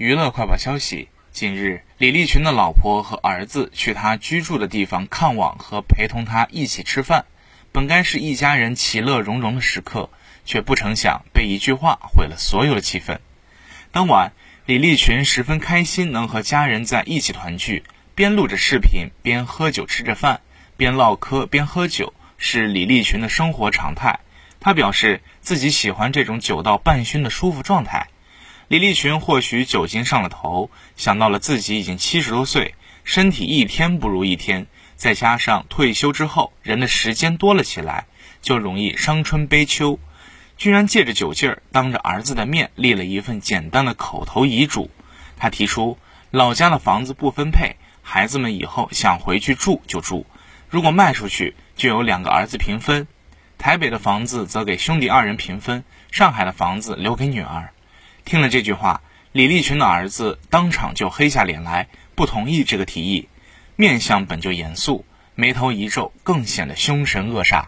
娱乐快报消息：近日，李立群的老婆和儿子去他居住的地方看望和陪同他一起吃饭，本该是一家人其乐融融的时刻，却不成想被一句话毁了所有的气氛。当晚，李立群十分开心能和家人在一起团聚，边录着视频边喝酒吃着饭，边唠嗑边喝酒，是李立群的生活常态。他表示自己喜欢这种酒到半醺的舒服状态。李立群或许酒精上了头，想到了自己已经七十多岁，身体一天不如一天，再加上退休之后人的时间多了起来，就容易伤春悲秋，居然借着酒劲儿，当着儿子的面立了一份简单的口头遗嘱。他提出，老家的房子不分配，孩子们以后想回去住就住，如果卖出去，就有两个儿子平分，台北的房子则给兄弟二人平分，上海的房子留给女儿。听了这句话，李立群的儿子当场就黑下脸来，不同意这个提议。面相本就严肃，眉头一皱，更显得凶神恶煞。